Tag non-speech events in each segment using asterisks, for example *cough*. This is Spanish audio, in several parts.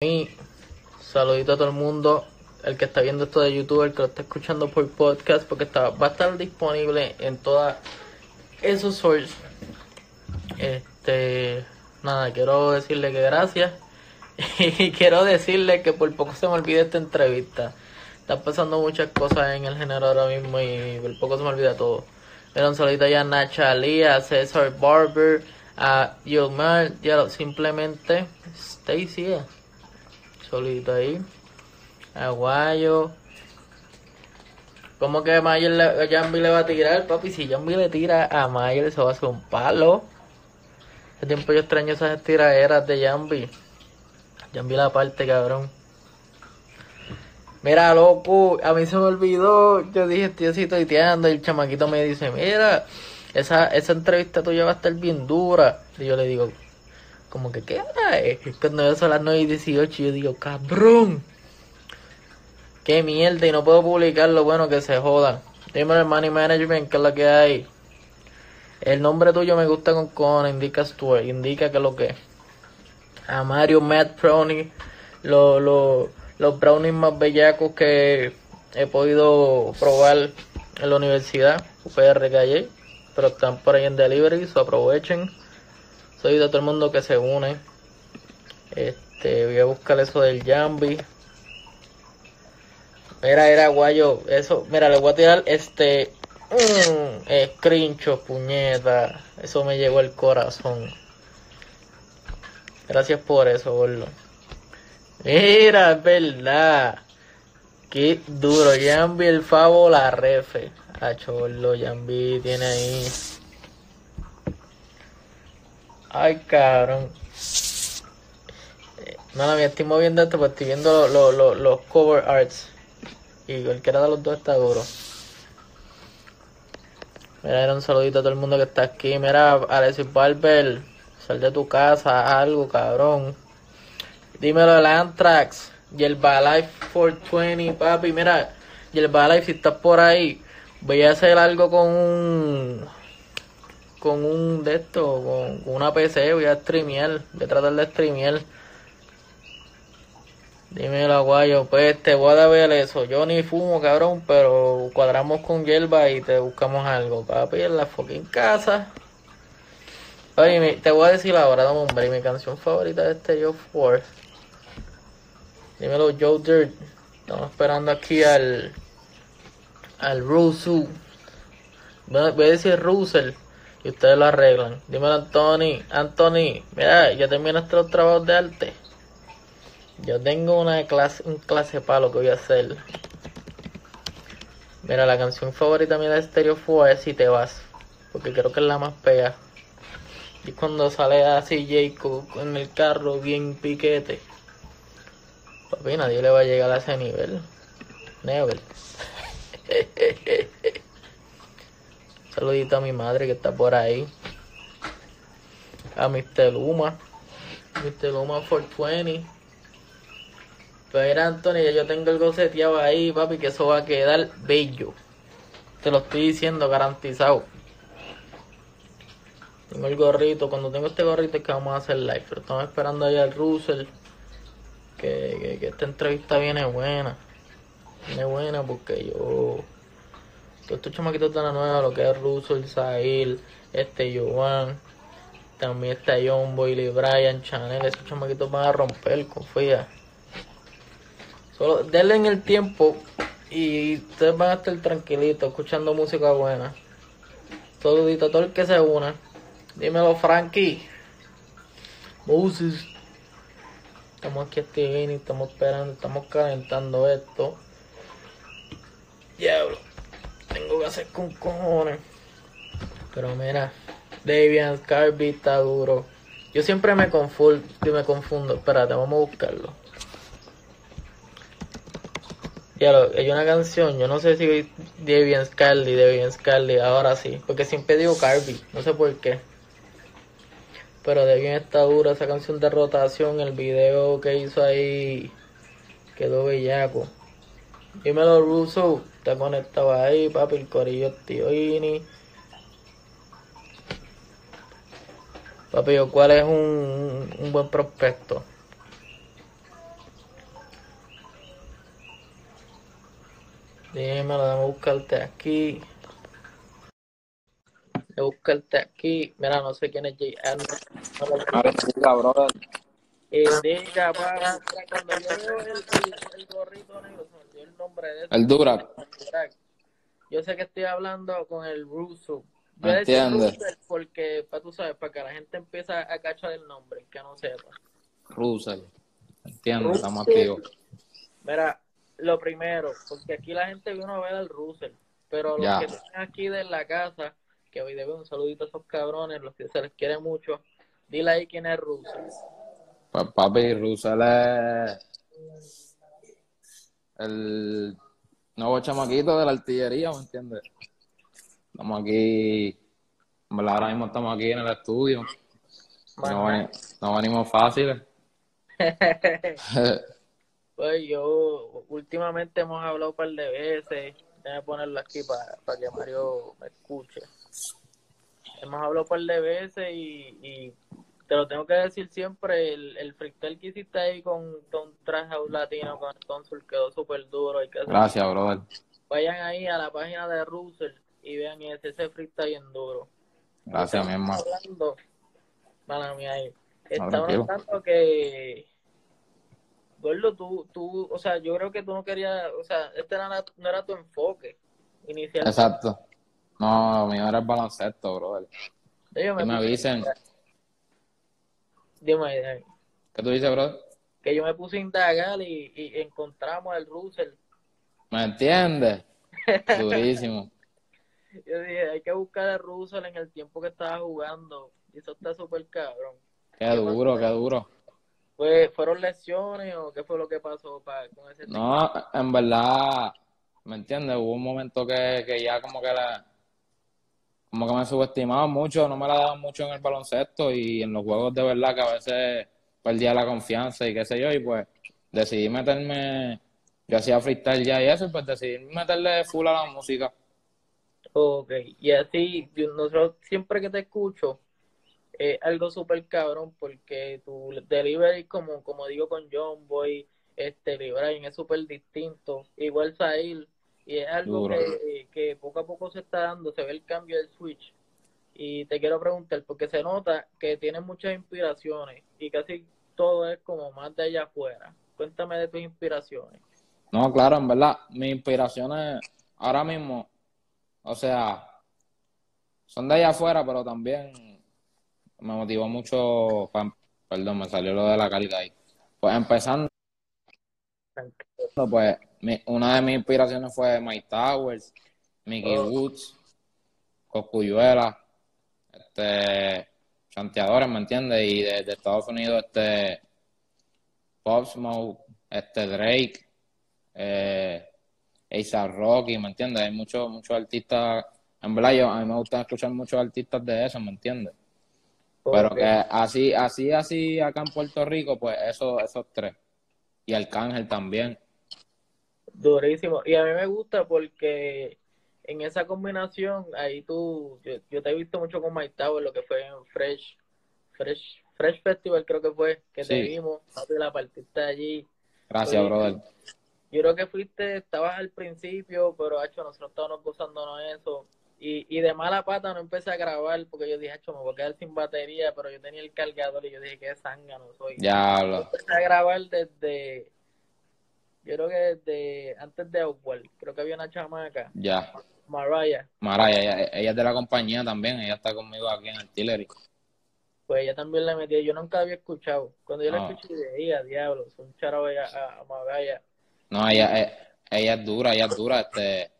mí, saludito a todo el mundo, el que está viendo esto de YouTube, el que lo está escuchando por podcast, porque está, va a estar disponible en todas esos sources. Este, nada, quiero decirle que gracias *laughs* y quiero decirle que por poco se me olvida esta entrevista. Están pasando muchas cosas en el género ahora mismo y por poco se me olvida todo. Era un saludito ya a Nacha Lee, a César Barber, a Yomar, ya simplemente Stacy. eh. Solito ahí. Aguayo. ¿Cómo que Mayer le, Jambi le va a tirar, papi? Si Jambi le tira a Mayer, eso va a ser un palo. Hace tiempo yo extraño esas tiraderas de Jambi. Jambi la parte, cabrón. Mira, loco, a mí se me olvidó. Yo dije, estoy así tuiteando. Y el chamaquito me dice, mira, esa, esa entrevista tuya va a estar bien dura. Y yo le digo, como que, ¿qué hora es? Cuando yo son las 9 y 18, yo digo, cabrón. Qué mierda, y no puedo publicarlo, bueno, que se jodan. Dime el Money Management, que es lo que hay. El nombre tuyo me gusta con con, indica Stuart, indica que es lo que. A Mario, Matt Brownie, lo, lo, los brownies más bellacos que he podido probar en la universidad, UPR Calle, pero están por ahí en delivery, so aprovechen. Soy de todo el mundo que se une. Este, voy a buscar eso del Jambi. Mira, era guayo, eso, mira, le voy a tirar este mm, screenshot, puñeta. Eso me llegó al corazón. Gracias por eso, gordo. Mira, es verdad. Qué duro. Jambi el favo la refe. A chorlo, Jambi tiene ahí. Ay, cabrón. Eh, Mala mía, estoy moviendo esto porque estoy viendo lo- lo- lo- los cover arts. Y cualquiera de los dos está duro. Mira, era un saludito a todo el mundo que está aquí. Mira, Alexis Barber, sal de tu casa, algo, cabrón. Dímelo del Anthrax. Y el Life 420, papi. Mira, y el Life, si estás por ahí, voy a hacer algo con un. Con un de esto, con, una PC. Voy a streamear. Voy a tratar de streamear. Dímelo, aguayo. Pues te voy a ver eso. Yo ni fumo, cabrón, pero cuadramos con hierba y te buscamos algo, papi, en la fucking casa. Oye, te voy a decir ahora, dame hombre, mi canción favorita de este Yo 4. Dímelo, Joe Dirt. Estamos esperando aquí al. al Rusu. Voy a decir Russell. Y ustedes lo arreglan. Dímelo, Anthony. Anthony, mira, ya terminaste los trabajos de arte. Yo tengo una clase, un clase palo que voy a hacer. Mira, la canción favorita mía de Stereo 4 es Si te vas. Porque creo que es la más pega. Y cuando sale así Jacob en el carro bien piquete. Papi, nadie le va a llegar a ese nivel. Never. *laughs* Saludito a mi madre que está por ahí. A Mr. Luma. Mr. Luma 420. Pero Anthony, ya yo tengo el goceteado ahí, papi, que eso va a quedar bello. Te lo estoy diciendo, garantizado. Tengo el gorrito. Cuando tengo este gorrito es que vamos a hacer live. Pero estamos esperando ahí al Russell. Que, que esta entrevista viene buena. Viene buena porque yo... Estos chamaquitos de la nueva, lo que es Russell, Sahil, este Jovan. También está John Boyle, Brian, Chanel. Esos chamaquitos van a romper, confía. Solo denle en el tiempo y ustedes van a estar tranquilitos escuchando música buena. Todo el que se una. Dímelo, Frankie. Moses. Estamos aquí activos y estamos esperando, estamos calentando esto. Diablo. Tengo que hacer con cojones. Pero mira, Davian Carby está duro. Yo siempre me confundo, me confundo. Espérate, vamos a buscarlo. Ya lo, hay una canción, yo no sé si Devian Scarly, Devian Scarly, ahora sí, porque siempre digo Carby, no sé por qué. Pero Devian está dura esa canción de rotación, el video que hizo ahí quedó bellaco. Dímelo Russo, Está conectado ahí, papi, el corillo tío Ini. Papi, ¿cuál es un, un buen prospecto? Dímelo, déjame buscarte aquí. Déjame buscarte aquí. Mira, no sé quién es J. Arnold. Y diga, eh, para cuando yo veo el, el, el gorrito negro, se me el nombre de él. El Durac. Yo sé que estoy hablando con el Russo. Yo. Russell porque, para tú sabes, para que la gente empiece a cachar el nombre, que no sepa. Russell. Entiendo, estamos activos. Mira, lo primero, porque aquí la gente vino a ver al Russell, pero los Ya. que están aquí de la casa, que hoy debe un saludito a esos cabrones, los que se les quiere mucho, dile ahí quién es Russell. Papi, Russell es el nuevo chamaquito de la artillería, ¿me entiendes? Estamos aquí, ahora mismo estamos aquí en el estudio. No, veni- no venimos fáciles. *laughs* Pues yo, últimamente hemos hablado un par de veces, déjame ponerlo aquí para que Mario me escuche. Hemos hablado un par de veces y, y te lo tengo que decir siempre, el, el freestyle que hiciste ahí con, con House Latino, con el Consul, quedó súper duro. Hay que Gracias, brother. Vayan ahí a la página de Russell y vean ese, ese freestyle bien duro. Gracias, mi hermano. hablando, mala mía ahí. Tranquilo. hablando que, Gordo, tú, tú, o sea, yo creo que tú no querías, o sea, este era, no era tu enfoque inicial. Exacto. No, mi era el baloncesto, brother. Que me puse- avisen. ¿Qué tú dices, brother? que yo me puse a indagar y, y encontramos al Russell. ¿Me entiendes? *laughs* Durísimo. Yo dije, hay que buscar al Russell en el tiempo que estaba jugando. Y eso está súper cabrón. Qué duro, qué duro. Fue, ¿Fueron lesiones o qué fue lo que pasó pa- con ese tipo? No, en verdad, ¿me entiendes? Hubo un momento que, que ya como que la, como que me subestimaba mucho, no me la daban mucho en el baloncesto y en los juegos de verdad que a veces perdía la confianza y qué sé yo, y pues decidí meterme, yo hacía freestyle ya y eso, y pues decidí meterle full a la música. Ok, y así, nosotros siempre que te escucho, es algo súper cabrón porque tu delivery, como, como digo con John Boy, este, Brian, es súper distinto. Igual Sahil, y es algo que, que poco a poco se está dando, se ve el cambio del switch. Y te quiero preguntar, porque se nota que tienes muchas inspiraciones y casi todo es como más de allá afuera. Cuéntame de tus inspiraciones. No, claro, en verdad, mis inspiraciones ahora mismo, o sea, son de allá afuera, pero también me motivó mucho, perdón, me salió lo de la calidad ahí. Pues empezando, pues mi- una de mis inspiraciones fue Mike Towers, Mickey Oh. Woods, Coscuyuela, este, chanteadores, ¿me entiendes? Y de, de Estados Unidos, este, Pop Smoke, este Drake, eh, Rocky, ¿me entiendes? Hay muchos muchos artistas, en verdad yo, a mí me gusta escuchar muchos artistas de eso, ¿me entiendes? Pero que así, así, así acá en Puerto Rico, pues eso, esos tres. Y Arcángel también. Durísimo. Y a mí me gusta porque en esa combinación, ahí tú, yo, yo te he visto mucho con Mike Tower, lo que fue en Fresh, Fresh, Fresh Festival creo que fue, que te Sí. vimos, papi, la partiste allí. Gracias, Oye, brother. Yo creo que fuiste, estabas al principio, pero hecho, nosotros estábamos gozándonos eso. Y, y de mala pata no empecé a grabar porque yo dije, hecho, me voy a quedar sin batería, pero yo tenía el cargador y yo dije, qué zángano soy. Diablo. Empecé a grabar desde, yo creo que desde antes de Outward, creo que había una chamaca, Ya. Mariah, Maraya, ella, ella es de la compañía también. Ella está conmigo aquí en Artillery. pues ella también le metía, yo nunca había escuchado. Cuando yo la Ah. escuché, dije, "Ey, a diablo, es un charo a, a, Mariah. No, ella, eh, ella es dura, ella es dura. Este,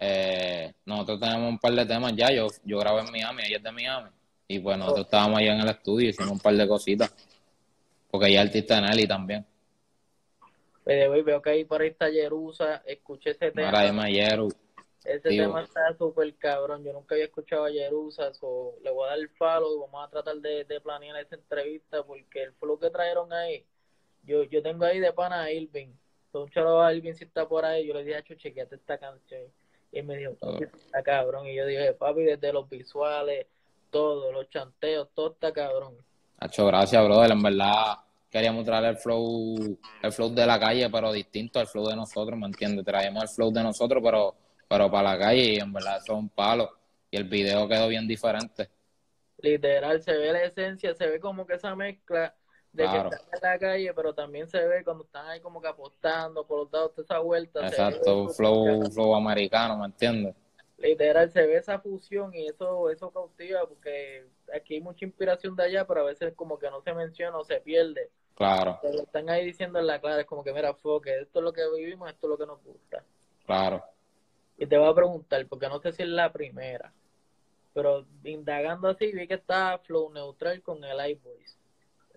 eh, nosotros tenemos un par de temas ya. Yo, yo grabé en Miami, ella es de Miami. Y pues nosotros estábamos allá en el estudio, hicimos un par de cositas. Porque ella es artista de Nelly también. Pero hoy veo que ahí por ahí está Jerusa, escuché ese tema. Maraya Mayeru. Ese Digo. tema está súper cabrón. Yo nunca había escuchado a Jerusa. so, le voy a dar el follow y vamos a tratar de, de planear esta entrevista porque el flow que trajeron ahí, yo, yo tengo ahí de pana a Irving. So, un a Irving si está por ahí. Yo le dije, "Acho, chequeate esta canción. Y me dijo, papi, está cabrón. Y yo dije, papi, desde los visuales, todo, los chanteos, todo está cabrón. Hacho, gracias, brother. En verdad, queríamos traer el flow, el flow de la calle, pero distinto al flow de nosotros, ¿me entiendes? Traíamos el flow de nosotros, pero, pero para la calle, y en verdad eso es un palo. Y el video quedó bien diferente. Literal, se ve la esencia, se ve como que esa mezcla de Claro. que están en la calle, pero también se ve cuando están ahí como que apostando, por los dados de esa vuelta. Exacto, flow, flow americano, ¿me entiendes? Literal, se ve esa fusión y eso, eso cautiva porque aquí hay mucha inspiración de allá, pero a veces como que no se menciona o se pierde. Claro, Pero están ahí diciendo en la clara, es como que mira, foque, esto es lo que vivimos, esto es lo que nos gusta. claro. Y te voy a preguntar, porque no sé si es la primera, pero indagando así vi que estaba Flow Neutral con el iVoice.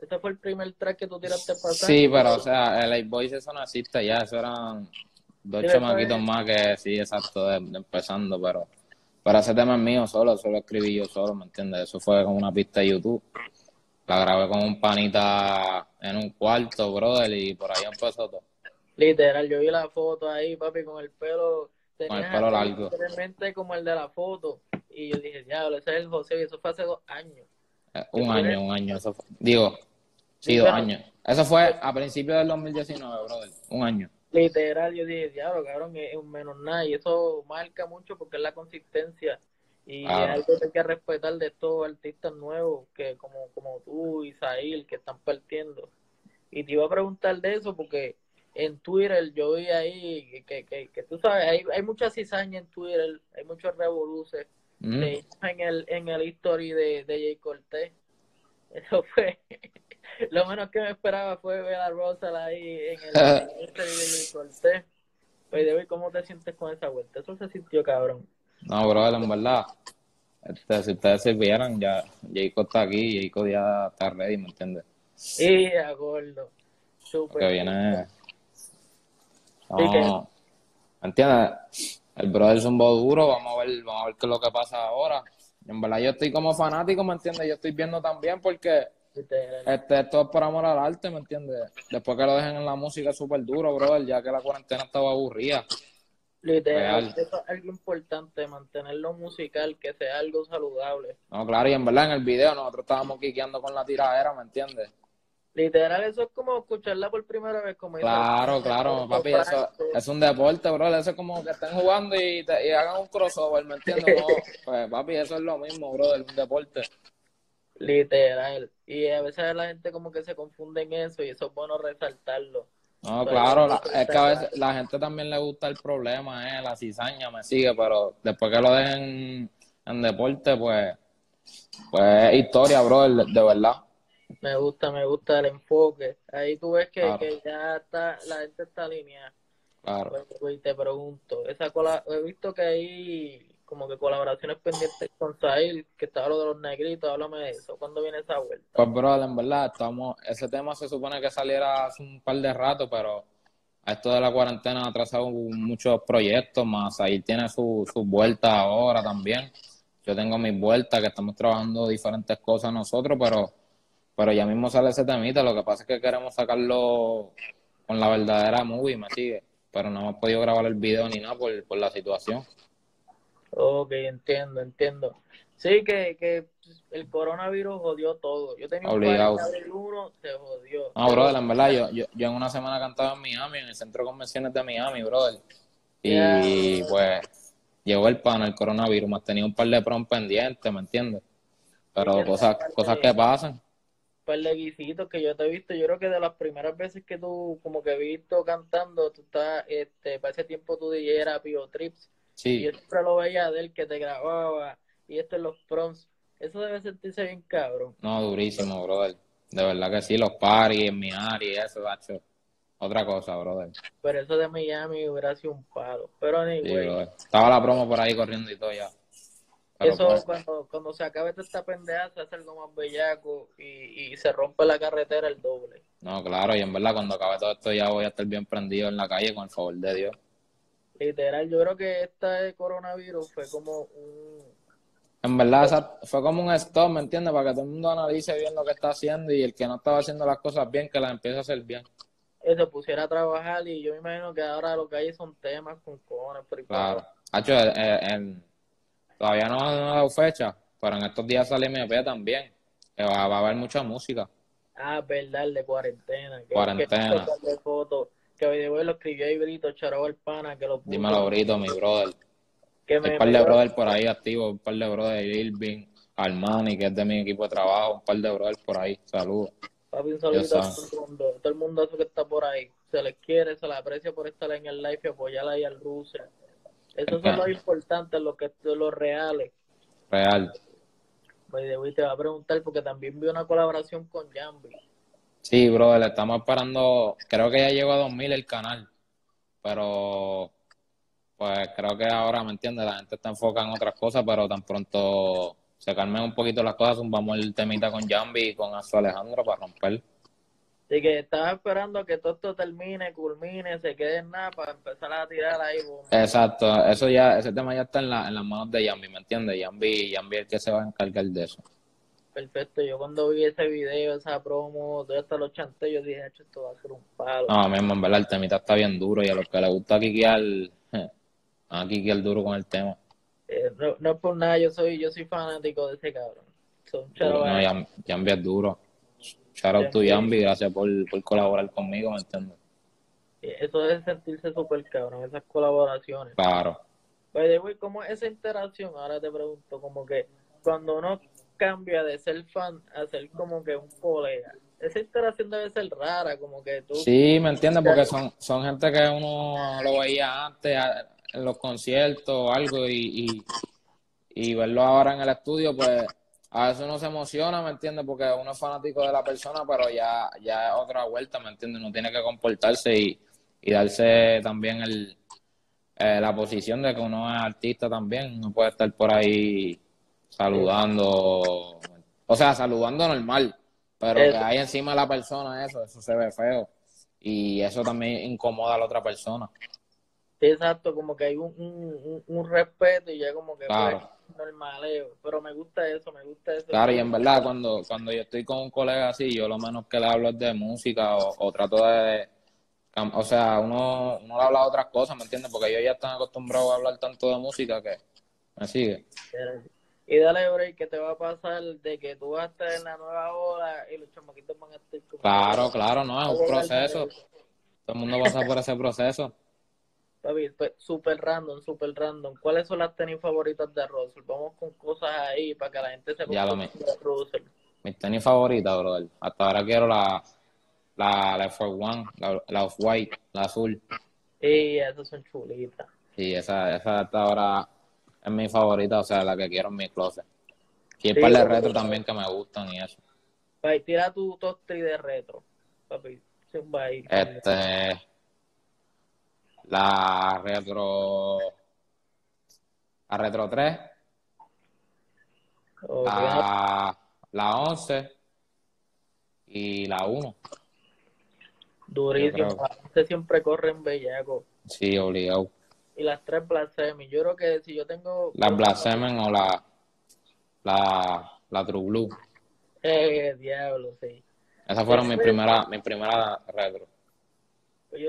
Ese fue el primer track que tú tiraste para Sí, pero o sea, el Boys eso no existe ya, eso eran dos chamaquitos es- más que sí, exacto, de- de empezando, pero pero ese tema es mío solo, eso lo escribí yo solo, ¿me entiendes? Eso fue como una pista de YouTube. La grabé con un panita en un cuarto, brother, y por ahí empezó todo. Literal, yo vi la foto ahí, papi, con el pelo. Con el pelo largo. literalmente como el de la foto. Y yo dije, diablo, ese es el José, y eso fue hace dos años. Eh, Un año, un año, eso fue. Digo, sí, dos años. Eso fue a principios del 2019, brother, un año. Literal, yo dije, diablo, cabrón, es un menos nada. Y eso marca mucho porque es la consistencia. Y Claro. es algo que hay que respetar de estos artistas nuevos, que como, como tú, Isaíl, que están partiendo. Y te iba a preguntar de eso porque en Twitter yo vi ahí que, que, que, tú sabes, hay, hay mucha cizaña en Twitter, hay muchos revoluces. Mm, en el en el history de, de Jay Cortés. *laughs* Eso fue *laughs* lo menos que me esperaba fue ver a Russell ahí en el, Jay Cortés. Oye, David, ¿cómo te sientes con esa vuelta? Eso se sintió cabrón. No, brother, en verdad. Este, si ustedes se vieran, ya Jacob está aquí, Jacob ya está ready, ¿me entiendes? Y a gordo. Súper. que viene. Sí, No, ¿me entiendes? El brother es un bo duro, vamos a ver, vamos a ver qué es lo que pasa ahora. En verdad yo estoy como fanático, ¿me entiendes? Yo estoy viendo también porque. Este, esto es por amor al arte, ¿me entiendes? Después que lo dejen en la música es súper duro, brother, ya que la cuarentena estaba aburrida. Literal. Eso es algo importante, mantenerlo musical, que sea algo saludable. No, claro, y en verdad en el video nosotros estábamos quiqueando con la tiradera, ¿me entiendes? Literal, eso es como escucharla por primera vez. Como Claro, claro, papi, eso es un deporte, bro. Eso es como que estén jugando y, te- y hagan un crossover, ¿me entiendes? *laughs* No, pues, papi, eso es lo mismo, bro, es un deporte. Literal. Y a veces la gente como que se confunde en eso y eso es bueno resaltarlo. No, Pero claro, la- es que a veces la gente también le gusta el problema, eh, la cizaña me sigue, pero después que lo dejen en deporte, pues, pues es historia, bro, de, de verdad. Me gusta, me gusta el enfoque. Ahí tú ves que, Claro. que ya está, la gente está alineada. Claro. Pues, pues, te pregunto, esa cola, he visto que hay como que colaboraciones pendientes con Sahil, que estaba lo de los negritos, háblame de eso. ¿Cuándo viene esa vuelta? Pues, bro, en verdad, estamos, ese tema se supone que saliera hace un par de rato, pero a esto de la cuarentena ha atrasado muchos proyectos, más ahí tiene su, sus vueltas ahora también. Yo tengo mis vueltas, que estamos trabajando diferentes cosas nosotros, pero, pero ya mismo sale ese temita. Lo que pasa es que queremos sacarlo con la verdadera movie, me sigue. Pero no hemos podido grabar el video ni nada por, por la situación. Ok, entiendo, entiendo. Sí, que, que el coronavirus jodió todo. Yo tenía un Obligado. abrir uno, se jodió. No, brother, en verdad, yo, yo, yo en una semana cantaba en Miami, en el centro de convenciones de Miami, brother. Y pues llegó el pan, el coronavirus, me tenía un par de prom pendientes, ¿me entiendes? Pero cosas, cosas que pasan. un par de guisitos que yo te he visto. Yo creo que de las primeras veces que tú, como que he visto cantando, tú estás, este, para ese tiempo tu DJ era Pio Trips. Y Sí, yo siempre lo veía de él que te grababa y esto en los proms. Eso debe sentirse bien cabrón. no, durísimo, brother. De verdad que sí, los paris en mi área y eso, gacho. Otra cosa, brother. Pero eso de Miami hubiera sido un palo. Pero Sí, anyway, brother. Estaba la promo por ahí corriendo y todo ya. Pero eso pues, cuando, cuando se acabe toda esta pendeja se hace algo más bellaco y, y se rompe la carretera el doble. no, claro, y en verdad cuando acabe todo esto ya voy a estar bien prendido en la calle con el favor de Dios. Literal, yo creo que este coronavirus fue como un... En verdad, fue como un stop, ¿me entiendes? Para que todo el mundo analice bien lo que está haciendo y el que no estaba haciendo las cosas bien, que las empiece a hacer bien. eh, se pusiera a trabajar y yo me imagino que ahora lo que hay son temas con cojones. por Claro. Hacho, eh, eh, todavía no, no ha dado fecha, pero en estos días sale mi EP también, que va, va a haber mucha música. Ah, verdad, el de cuarentena. Que, Cuarentena. Que, de fotos, que video lo escribió ahí Brito, Charao el pana, que lo puso. Dímelo, Brito, mi brother. Que me un par de brothers por ahí activos, un par de brothers, Irving, Armani, que es de mi equipo de trabajo, un par de brothers por ahí. Saludos. Papi, un saludito a todo el mundo. Todo el mundo que está por ahí. Se les quiere, se les aprecia por estar en el live y apoyar ahí al Rusia. Esos son los *laughs* importantes, los que los reales. Real. Way, te va a preguntar porque también vi una colaboración con Jambi. Sí, brother, estamos esperando, creo que ya llegó a 2000 el canal, pero pues creo que ahora, ¿me entiendes? La gente está enfocada en otras cosas, pero tan pronto se calmen un poquito las cosas, vamos el temita con Jambi y con Azu Alejandro para romper. Así que estaba esperando que todo esto termine, culmine, se quede en nada para empezar a tirar ahí. boom. Exacto, eso ya, ese tema ya está en, la, en las manos de Jambi, ¿me entiendes? Jambi, Jambi es el que se va a encargar de eso. Perfecto. Yo cuando vi ese video, esa promo, todo esto los chanté, yo dije, "Hacho, esto va a ser un palo. No, mismo, en verdad, el temita está bien duro y a los que les gusta quiquear, *laughs* a quiquear duro con el tema. Eh, no, no es por nada, yo soy, yo soy fanático de ese cabrón. Son No, chavales. Jam- Jambi es duro. Shout out to. Jambi, gracias por, por colaborar conmigo, ¿me entiendes? Eso es sentirse súper cabrón, esas colaboraciones. Claro. By the way, ¿cómo es esa interacción? Ahora te pregunto, como que cuando uno cambia de ser fan a ser como que un colega, esa interacción debe ser rara, como que tú... Sí, ¿me entiendes? Porque son, son gente que uno lo veía antes en los conciertos o algo y, y, y verlo ahora en el estudio, pues a veces uno se emociona, ¿me entiendes? Porque uno es fanático de la persona, pero ya, ya es otra vuelta, ¿me entiendes? Uno tiene que comportarse y, y darse también el, eh, la posición de que uno es artista también, no puede estar por ahí saludando, o sea, saludando normal, pero que Eso. hay encima de la persona eso, eso se ve feo y eso también incomoda a la otra persona. Exacto, como que hay un, un, un, respeto y ya como que Claro. pues, normaleo. Pero me gusta eso, me gusta eso. Claro, y en verdad cuando, cuando yo estoy con un colega así, yo lo menos que le hablo es de música o, o trato de, o sea, uno, uno le habla de otras cosas, ¿me entiendes? Porque ellos ya están acostumbrados a hablar tanto de música que me sigue. Y dale, break, que te va a pasar de que tú vas a estar en la nueva ola y los chamaquitos van a estar como... Claro, claro, no, es un proceso. Todo el mundo pasa por ese proceso. Papi, pues, super random, super random. ¿Cuáles son las tenis favoritas de Russell? Vamos con cosas ahí para que la gente se Ya lo de Russell. Mis tenis favoritas, brother. Hasta ahora quiero la, la, la Air Force One, la, la Off-White, la azul. Y esas son chulitas. Sí, esa, esa hasta ahora es mi favorita, o sea, la que quiero en mi closet. Y el Sí, par de retro también que me gustan y eso. Tira tu top 3 de retro. Papi. Este, la retro, la retro 3, Ok, la, la 11 y la 1. Durísimo. Usted siempre corre en bellaco. Sí, obligado. Y las tres blasphemy. Yo creo que si yo tengo. La Blasemen o la, la, la True Blue. Eh, diablo, sí. Esas fueron mis primeras mi primera retro.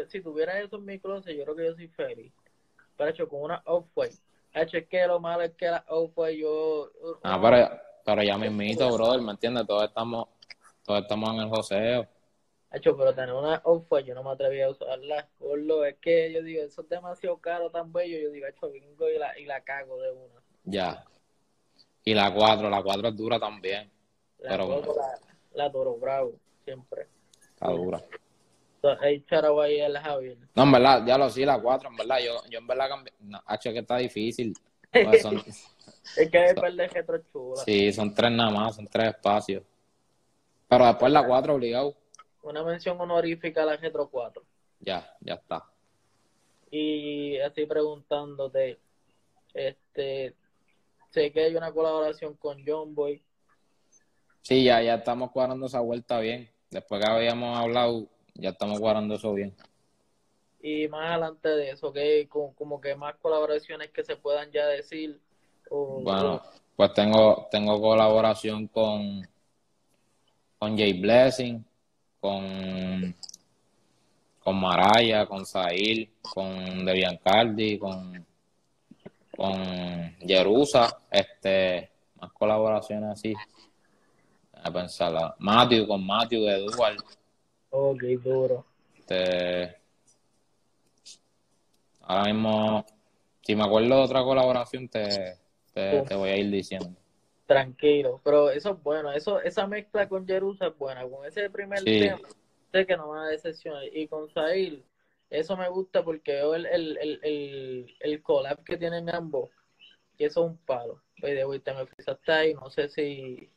Si tuviera eso en mi closet, yo creo que yo soy feliz. Pero hecho con una off-white. Hecho, es que lo malo es que la off-white yo. Ah, pero, pero ya mismito, brother, ¿me entiendes? Todos estamos, todos estamos en el joseo. Hecho, pero tener una off-white yo no me atreví a usarla. Gordo, es que yo digo, eso es demasiado caro, tan bello. Yo digo, hecho, vengo y la, y la cago de una. Ya. Y la 4, la 4 es dura también. La, Pero la, la Toro Bravo, siempre. Está dura. Ahí charao ahí el Javier. No, en verdad, ya lo sí, la 4, en verdad. Yo, yo en verdad cambié. No, Hacho, que está difícil. Pues *laughs* Es que hay par de retro chula. sí, son tres nada más, son tres espacios. Pero después la 4 obligado. Una mención honorífica a la Retro 4. Ya, ya está. Y así preguntándote, este, sé que hay una colaboración con John Boy. Sí, ya, ya estamos cuadrando esa vuelta bien. Después que habíamos hablado, ya estamos cuadrando eso bien. Y más adelante de eso, que como, como que más colaboraciones que se puedan ya decir. O, Bueno, pues tengo, tengo colaboración con, con Jay Blessing, con, con Maraya, con Zahir, con Debian Cardi, con, con Jerusa, este, más colaboraciones así. A pensarla. Matthew con Matthew de Dual. Ok, duro. Este, ahora mismo, si me acuerdo de otra colaboración, te, te, te voy a ir diciendo. Tranquilo, pero eso es bueno, eso, esa mezcla con Jerusa es buena, con ese primer Sí. tema, sé que no me va a decepcionar, y con Sahil, eso me gusta porque veo el, el, el, el, el collab que tienen ambos, y eso es un palo, the way, te me frisaste ahí, no sé si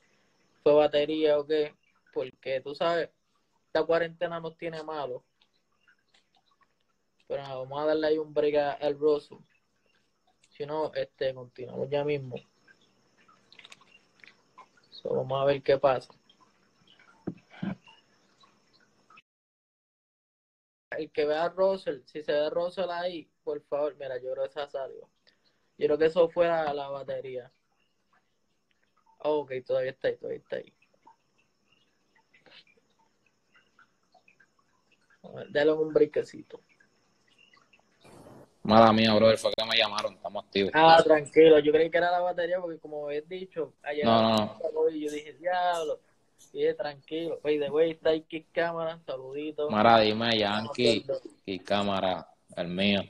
fue batería o qué, porque tú sabes, esta cuarentena nos tiene malos, pero nada, vamos a darle ahí un break al Rosso, si no, este, continuamos ya mismo. So, vamos a ver qué pasa. El que vea a Russell, si se ve Russell ahí, por favor, mira, yo creo que esa salió. Yo creo que eso fue la, batería. Oh, ok, todavía está ahí, todavía está ahí. A ver, Dale un briquecito. Mala mía, brother, fue que me llamaron, estamos activos. Ah, tranquilo, yo creí que era la batería porque como habías dicho, ayer No, no, no. Y yo dije, diablo, y dije, tranquilo, by the way, está ahí Kick Cámara, saludito. Mara, dime, Yankee, y cámara, el mío,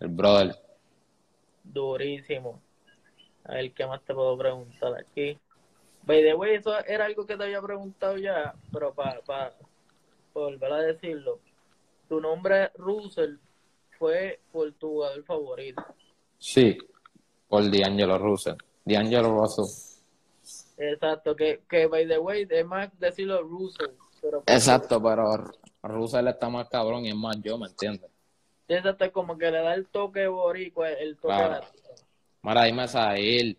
el brother. Durísimo. A ver qué más te puedo preguntar aquí. By the way, eso era algo que te había preguntado ya, pero para pa, pa volver a decirlo. Tu nombre Russell fue por tu jugador favorito. Sí, por D'Angelo Russell. D'Angelo Russell. Exacto, que, que by the way, es más decirlo Russell. Pero Exacto, pero Russell está más cabrón y es más yo, ¿me entiendes? Exacto, es como que le da el toque boricua, el toque Claro. Mara, dime Sahil.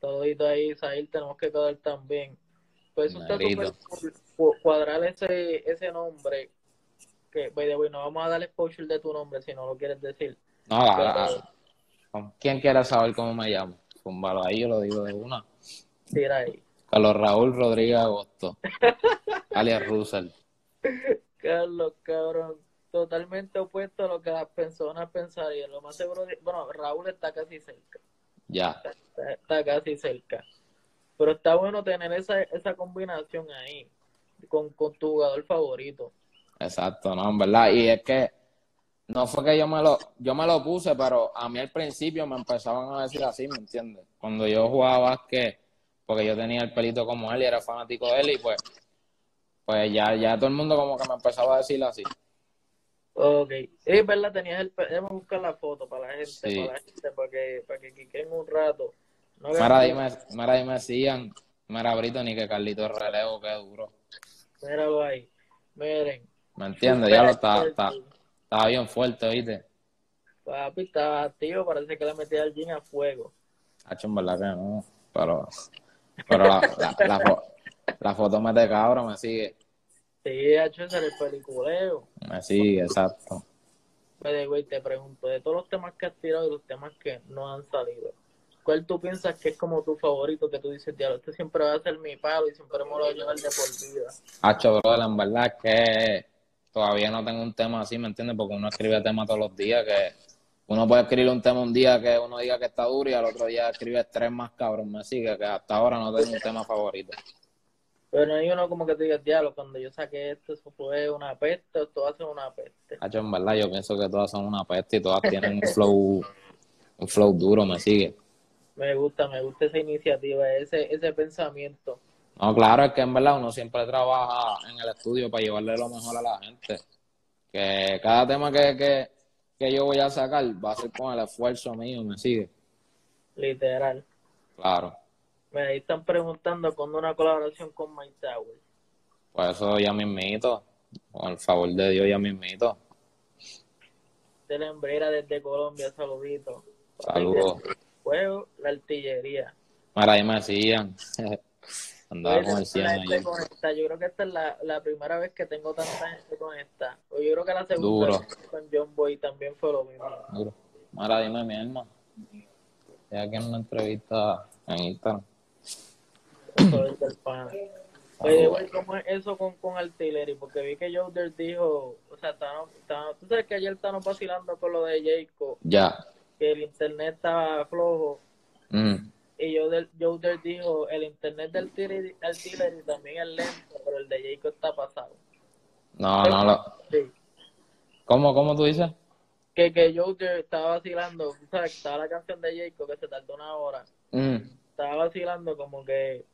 todito ahí, Sahil, tenemos que quedar también. Pues cu- cuadrar ese, ese nombre. Que, by the way, no vamos a dar exposure de tu nombre si no lo quieres decir. No, Pero, a- ¿con ¿quién quiere saber cómo me llamo? Zúmbalo ahí, yo lo digo de una. Tira ahí. Carlos Raúl Rodríguez Agosto. *laughs* alias Russell. Carlos, cabrón, totalmente opuesto a lo que las personas pensarían. Lo más seguro, de- bueno, Raúl está casi cerca. Ya. Está, está casi cerca. Pero está bueno tener esa, esa combinación ahí con, con tu jugador favorito. Exacto, no, en verdad. Y es que no fue que yo me lo, yo me lo puse, pero a mí al principio me empezaban a decir así, ¿me entiendes? Cuando yo jugaba básquet, porque yo tenía el pelito como él y era fanático de él, y pues, pues ya, ya todo el mundo como que me empezaba a decir así. Ok, es verdad, tenías el. Déjame buscar la foto para la gente, Sí. para la gente, para que, para que quiquen un rato. No Mira, hagan- dime, mira, dime, mira, Brito, ni que Carlito Relevo, qué duro. Míralo ahí. Miren. ¿Me entiendes? Ya lo está, está, estaba bien fuerte, ¿viste? Papi estaba activo, parece que le metía el jean a fuego. Hacho, en verdad que no. Pero, pero la, la, la, fo- la foto me de cabra, me sigue. Sí, ha hecho el peliculeo. Me sigue, exacto. Pero, güey, te pregunto, de todos los temas que has tirado y los temas que no han salido, ¿cuál tú piensas que es como tu favorito que tú dices, diablo, este siempre va a ser mi palo y siempre me lo voy a llevar de por vida? Hacho, brother, en verdad es que todavía no tengo un tema así, ¿me entiendes? Porque uno escribe temas todos los días, que uno puede escribir un tema un día que uno diga que está duro y al otro día escribe tres más cabrón, me sigue, que hasta ahora no tengo un tema favorito. Pero no hay uno como que te diga, diablo, cuando yo saqué esto, eso fue una peste, va a ser una peste. Hacho, en verdad yo pienso que todas son una peste y todas tienen un flow, un flow duro, me sigue. Me gusta, me gusta esa iniciativa, ese, ese pensamiento. No, claro, es que en verdad uno siempre trabaja en el estudio para llevarle lo mejor a la gente. Que cada tema que, que, que yo voy a sacar va a ser con el esfuerzo mío, me sigue. Literal. Claro. Ahí están preguntando cuándo una colaboración con Mike Tower. Pues eso ya mismito. Con el favor de Dios ya mismito. De la hembrera desde Colombia, saludito. Saludos. Juego, la artillería. Mira, ahí me decían. *laughs* Andaba con el 100 La gente allí. conecta. Yo creo que esta es la, la primera vez que tengo tanta gente conectada. O yo creo que la segunda Duro. vez con John Boy también fue lo mismo. Duro. Mira, dime mi hermano. Estoy aquí en una entrevista en Instagram. Pana. Oye, güey, ¿cómo es eso con, con Artillery? Porque vi que Joder dijo, o sea, Tano, Tano- tú sabes que ayer estamos vacilando con lo de Jacob, Ya. que el internet estaba flojo. Mm. Y Joder, Joder dijo, el internet del Tillery, el Tillery también es lento, pero el de Jacob está pasado. No, no, lo... Sí. ¿Cómo, cómo tú dices? Que, que Joder estaba vacilando, sabes, estaba la canción de Jacob que se tardó una hora. Mm, Estaba vacilando como que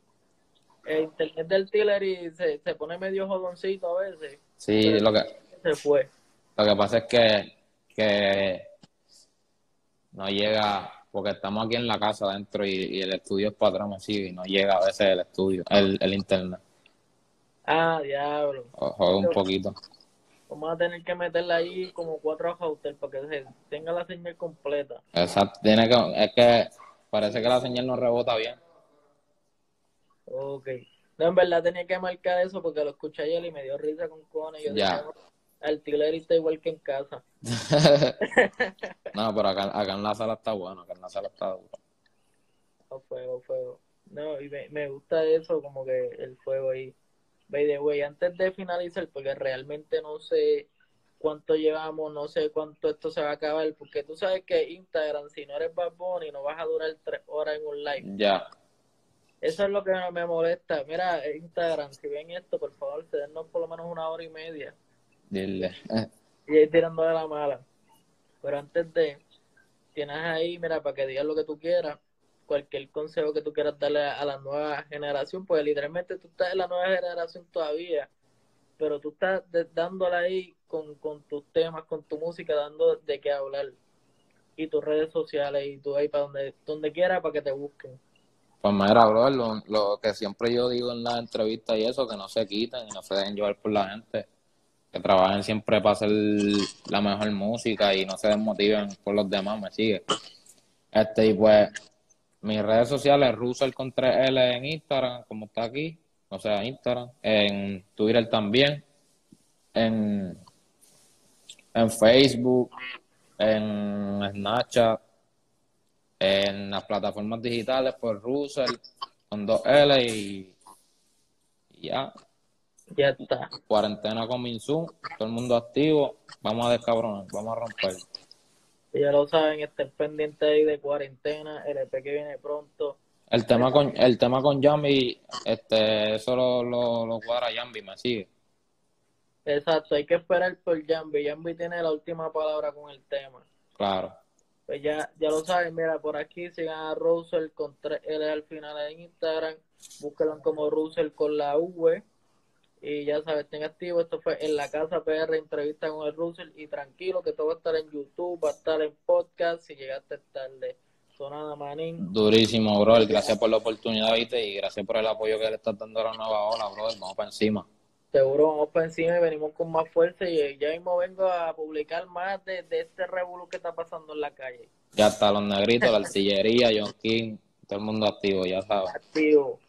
el internet del Tillery se, se pone medio jodoncito a veces. sí, lo que, Se fue. lo que pasa es que, que no llega, porque estamos aquí en la casa adentro y, y el estudio es para atrás, me sigue, y no llega a veces el estudio, el, el internet. Ah, diablo. O- Jode un poquito. Vamos a tener que meterle ahí como cuatro routers para que se tenga la señal completa. Exacto, tiene que, es que parece que la señal no rebota bien. Ok. No, en verdad tenía que marcar eso porque lo escuché ayer y me dio risa con cojones. Yo Ya. dije, Tillery está igual que en casa. *laughs* No, pero acá, acá en la sala está bueno, acá en la sala está. Oh, fuego, fuego. No, y me, me gusta eso, como que el fuego ahí. By the way, antes de finalizar, porque realmente no sé cuánto llevamos, no sé cuánto esto se va a acabar, porque tú sabes que Instagram, si no eres Bad Bunny, no vas a durar tres horas en un live. Ya, Eso es lo que me molesta. Mira, Instagram, si ven esto, por favor, cedennos por lo menos una hora y media. Dile. Y ahí tirando de la mala. Pero antes de, tienes ahí, mira, para que digas lo que tú quieras, cualquier consejo que tú quieras darle a la nueva generación, pues literalmente tú estás en la nueva generación todavía, pero tú estás dándole ahí con, con tus temas, con tu música, dando de qué hablar. Y tus redes sociales y tú ahí para donde, donde quieras para que te busquen. Pues mira, bro, lo, lo que siempre yo digo en las entrevistas y eso, que no se quiten y no se dejen llevar por la gente. Que trabajen siempre para hacer la mejor música y no se desmotiven por los demás, me sigue. Este, y pues, mis redes sociales, Russell con 3L en Instagram, como está aquí, o sea, Instagram, en Twitter también, en, en Facebook, en Snapchat, en las plataformas digitales por Russell con 2L y, y ya. Ya está. Cuarentena con Minsun, todo el mundo activo. Vamos a descabronar, vamos a romper. Ya lo saben, estén pendientes ahí de cuarentena, el EP que viene pronto. El tema con el tema con Yambi, este, eso lo, lo, lo cuadra Yambi, me sigue. Exacto, hay que esperar por Jambi. Jambi tiene la última palabra con el tema. Claro. Pues ya, ya lo saben, mira, por aquí sigan a Russell con 3L al final en Instagram. Búsquenlo como Russell con la V. Y ya sabes, estén activos. Esto fue en la casa PR, entrevista con el Russell. Y tranquilo que todo va a estar en YouTube, va a estar en podcast. Si llegaste tarde, sonada manín. Durísimo, bro. Gracias por la oportunidad, viste, y gracias por el apoyo que le estás dando a la nueva ola, bro. Vamos para encima. Seguro vamos para encima y venimos con más fuerza. Y ya mismo vengo a publicar más de, de este revolú que está pasando en la calle. Ya está, los negritos, la artillería, John King, todo el mundo activo, ya sabes. Activo.